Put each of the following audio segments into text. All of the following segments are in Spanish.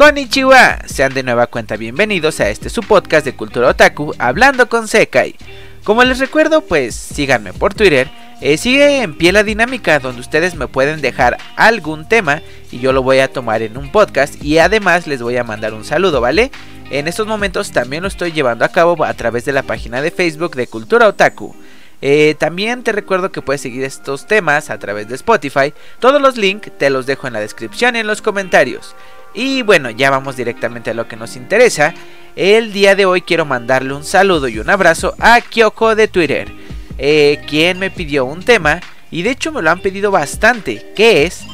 Konnichiwa, sean de nueva cuenta bienvenidos a este su podcast de cultura otaku, hablando con Sekai. Como les recuerdo, pues síganme por Twitter, eh, sigue en pie la dinámica donde ustedes me pueden dejar algún tema y yo lo voy a tomar en un podcast y además les voy a mandar un saludo, ¿vale? En estos momentos también lo estoy llevando a cabo a través de la página de Facebook de Cultura Otaku. Eh, también te recuerdo que puedes seguir estos temas a través de Spotify. Todos los links te los dejo en la descripción y en los comentarios. Y bueno, ya vamos directamente a lo que nos interesa. El día de hoy quiero mandarle un saludo y un abrazo a Kyoko de Twitter, eh, quien me pidió un tema y de hecho me lo han pedido bastante, que es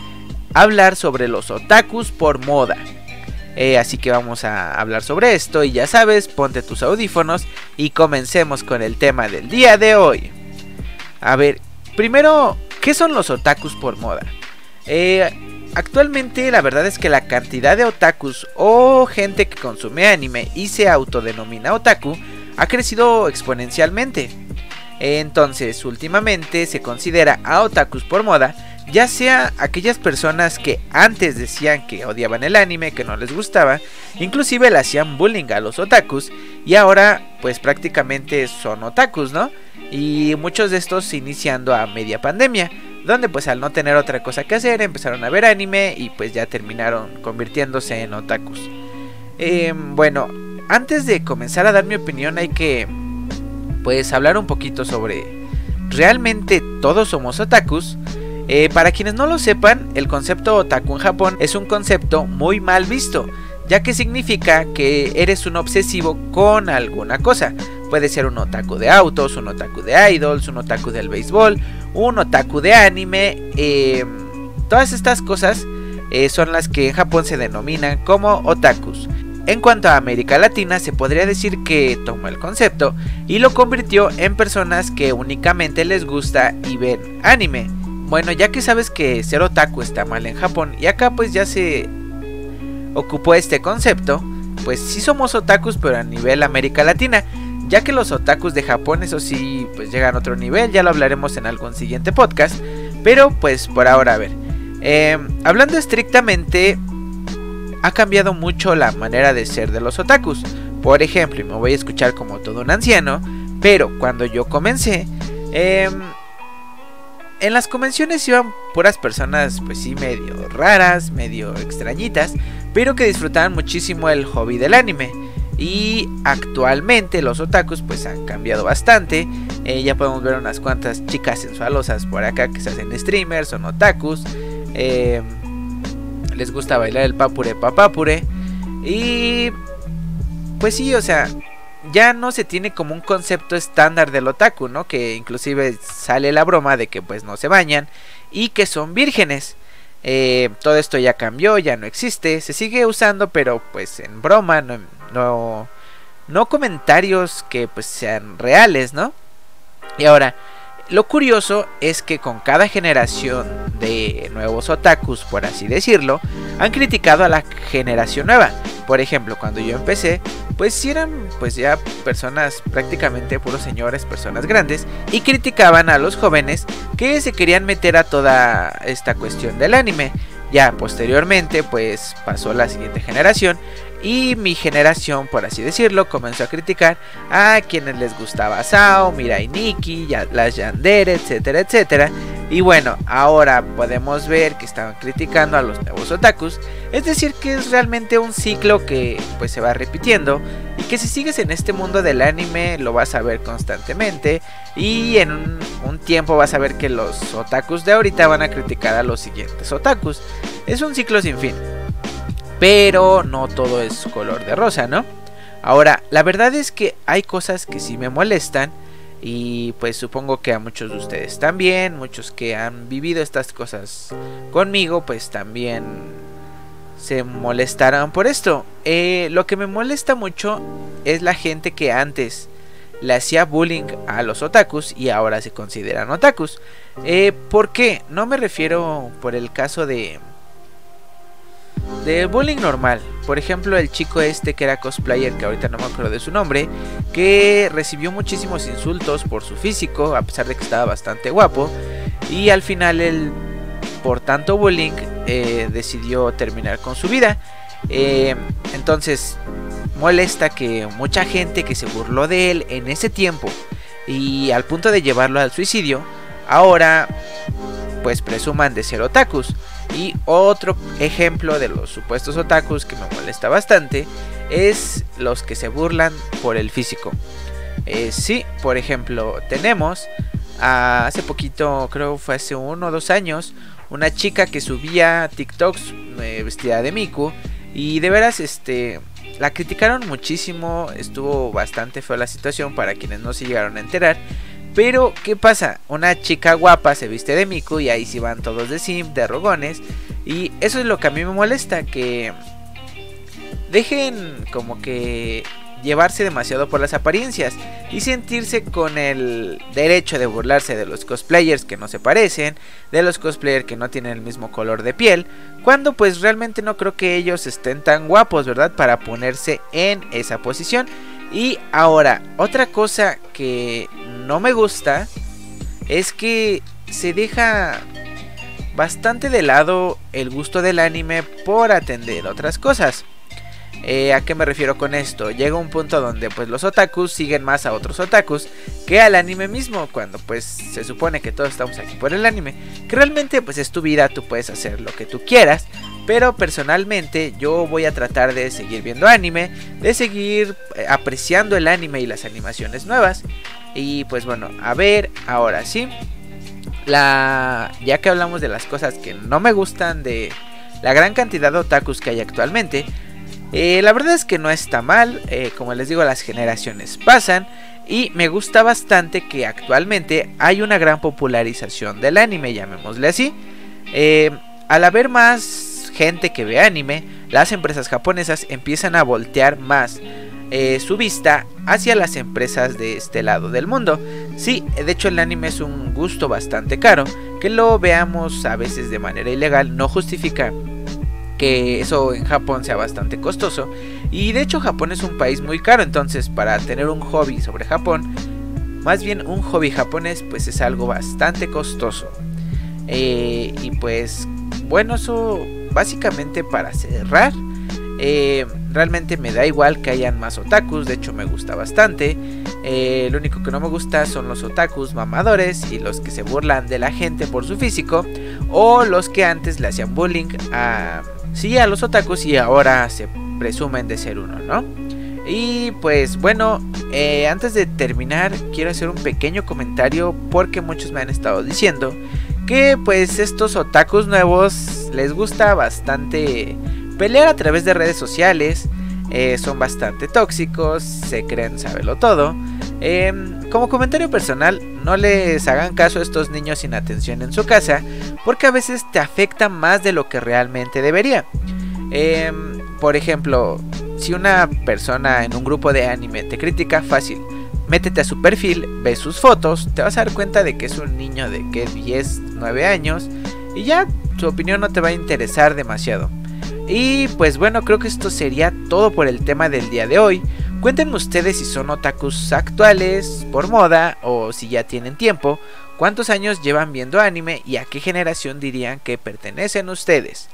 hablar sobre los otakus por moda. Eh, así que vamos a hablar sobre esto y ya sabes, ponte tus audífonos y comencemos con el tema del día de hoy. A ver, primero, ¿qué son los otakus por moda? Eh, Actualmente la verdad es que la cantidad de otakus o gente que consume anime y se autodenomina otaku ha crecido exponencialmente. Entonces, últimamente se considera a otakus por moda, ya sea aquellas personas que antes decían que odiaban el anime, que no les gustaba, inclusive le hacían bullying a los otakus y ahora pues prácticamente son otakus, ¿no? Y muchos de estos iniciando a media pandemia donde pues al no tener otra cosa que hacer empezaron a ver anime y pues ya terminaron convirtiéndose en otakus. Em, bueno, antes de comenzar a dar mi opinión hay que pues hablar un poquito sobre realmente todos somos otakus. Eh, para quienes no lo sepan, el concepto otaku en Japón es un concepto muy mal visto, ya que significa que eres un obsesivo con alguna cosa. Puede ser un otaku de autos, un otaku de idols, un otaku del béisbol, un otaku de anime. Em, todas estas cosas eh, son las que en Japón se denominan como otakus. En cuanto a América Latina, se podría decir que tomó el concepto y lo convirtió en personas que únicamente les gusta y ven anime. Bueno, ya que sabes que ser otaku está mal en Japón y acá pues ya se ocupó este concepto, pues sí somos otakus pero a nivel América Latina ya que los otakus de Japón, eso sí, pues llegan a otro nivel, ya lo hablaremos en algún siguiente podcast, pero pues por ahora a ver. Em, hablando estrictamente, ha cambiado mucho la manera de ser de los otakus. Por ejemplo, y me voy a escuchar como todo un anciano, pero cuando yo comencé, em, en las convenciones iban puras personas, pues sí, medio raras, medio extrañitas, pero que disfrutaban muchísimo el hobby del anime. Y actualmente los otakus pues han cambiado bastante. Eh, ya podemos ver unas cuantas chicas sensualosas por acá que se hacen streamers, son otakus. Eh, les gusta bailar el papure papapure. Y pues sí, o sea, ya no se tiene como un concepto estándar del otaku, ¿no? Que inclusive sale la broma de que pues no se bañan y que son vírgenes. Eh, todo esto ya cambió, ya no existe, se sigue usando, pero pues en broma, no, no, no comentarios que pues sean reales, ¿no? Y ahora, lo curioso es que con cada generación de nuevos otakus, por así decirlo, han criticado a la generación nueva. Por ejemplo, cuando yo empecé, pues eran pues ya personas prácticamente puros señores, personas grandes, y criticaban a los jóvenes que se querían meter a toda esta cuestión del anime. Ya posteriormente pues pasó la siguiente generación y mi generación, por así decirlo, comenzó a criticar a quienes les gustaba Sao, Mirai Nikki, las Yandere, etcétera, etcétera. Y bueno, ahora podemos ver que estaban criticando a los nuevos otakus. Es decir, que es realmente un ciclo que pues se va repitiendo. Y que si sigues en este mundo del anime lo vas a ver constantemente. Y en un, un tiempo vas a ver que los otakus de ahorita van a criticar a los siguientes otakus. Es un ciclo sin fin. Pero no todo es color de rosa, ¿no? Ahora, la verdad es que hay cosas que sí me molestan. Y pues supongo que a muchos de ustedes también, muchos que han vivido estas cosas conmigo, pues también se molestarán por esto. Eh, lo que me molesta mucho es la gente que antes le hacía bullying a los otakus y ahora se consideran otakus. Eh, ¿Por qué? No me refiero por el caso de de bullying normal. Por ejemplo, el chico este que era cosplayer, que ahorita no me acuerdo de su nombre, que recibió muchísimos insultos por su físico, a pesar de que estaba bastante guapo. Y al final él, por tanto bullying, eh, decidió terminar con su vida. Eh, entonces, molesta que mucha gente que se burló de él en ese tiempo y al punto de llevarlo al suicidio, ahora pues presuman de ser otakus. Y otro ejemplo de los supuestos otakus que me molesta bastante es los que se burlan por el físico. Eh, sí, por ejemplo, tenemos hace poquito, creo fue hace uno o dos años, una chica que subía TikToks eh, vestida de Miku. Y de veras, este, la criticaron muchísimo, estuvo bastante feo la situación para quienes no se llegaron a enterar. Pero, ¿qué pasa? Una chica guapa se viste de Miku y ahí sí van todos de sim, de rogones. Y eso es lo que a mí me molesta, que dejen como que llevarse demasiado por las apariencias y sentirse con el derecho de burlarse de los cosplayers que no se parecen, de los cosplayers que no tienen el mismo color de piel, cuando pues realmente no creo que ellos estén tan guapos, ¿verdad? Para ponerse en esa posición. Y ahora, otra cosa que no me gusta es que se deja bastante de lado el gusto del anime por atender otras cosas. Eh, ¿A qué me refiero con esto? Llega un punto donde pues los otakus siguen más a otros otakus que al anime mismo, cuando pues se supone que todos estamos aquí por el anime, que realmente pues es tu vida, tú puedes hacer lo que tú quieras, pero personalmente yo voy a tratar de seguir viendo anime, de seguir eh, apreciando el anime y las animaciones nuevas. Y pues bueno, a ver, ahora sí. La ya que hablamos de las cosas que no me gustan de la gran cantidad de otakus que hay actualmente, eh, la verdad es que no está mal, eh, como les digo, las generaciones pasan y me gusta bastante que actualmente hay una gran popularización del anime, llamémosle así. Al haber más gente que ve anime, las empresas japonesas empiezan a voltear más su vista hacia las empresas de este lado del mundo. Sí, de hecho el anime es un gusto bastante caro, que lo veamos a veces de manera ilegal no justifica que eso en Japón sea bastante costoso. Y de hecho Japón es un país muy caro, entonces para tener un hobby sobre Japón, más bien un hobby japonés, pues es algo bastante costoso. Eh, y pues bueno, eso básicamente para cerrar. Eh, realmente me da igual que hayan más otakus, de hecho me gusta bastante. Eh, lo único que no me gusta son los otakus mamadores y los que se burlan de la gente por su físico o los que antes le hacían bullying a sí a los otakus y ahora se presumen de ser uno, ¿no? Y pues bueno, eh, antes de terminar quiero hacer un pequeño comentario porque muchos me han estado diciendo que pues estos otakus nuevos les gusta bastante pelear a través de redes sociales, eh, son bastante tóxicos, se creen saberlo todo. Em, como comentario personal, no les hagan caso a estos niños sin atención en su casa, porque a veces te afecta más de lo que realmente debería. Em, por ejemplo, si una persona en un grupo de anime te critica fácil, métete a su perfil, ve sus fotos, te vas a dar cuenta de que es un niño de que 10, 9 años y ya su opinión no te va a interesar demasiado. Y pues bueno, creo que esto sería todo por el tema del día de hoy. Cuéntenme ustedes si son otakus actuales, por moda o si ya tienen tiempo, cuántos años llevan viendo anime y a qué generación dirían que pertenecen ustedes.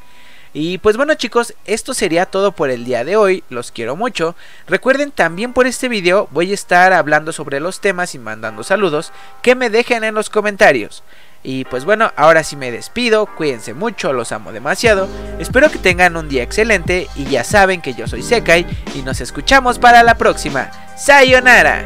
Y pues bueno chicos, esto sería todo por el día de hoy, los quiero mucho. Recuerden también por este video voy a estar hablando sobre los temas y mandando saludos que me dejen en los comentarios. Y pues bueno, ahora sí me despido, cuídense mucho, los amo demasiado, espero que tengan un día excelente y ya saben que yo soy Sekai y nos escuchamos para la próxima. ¡Sayonara!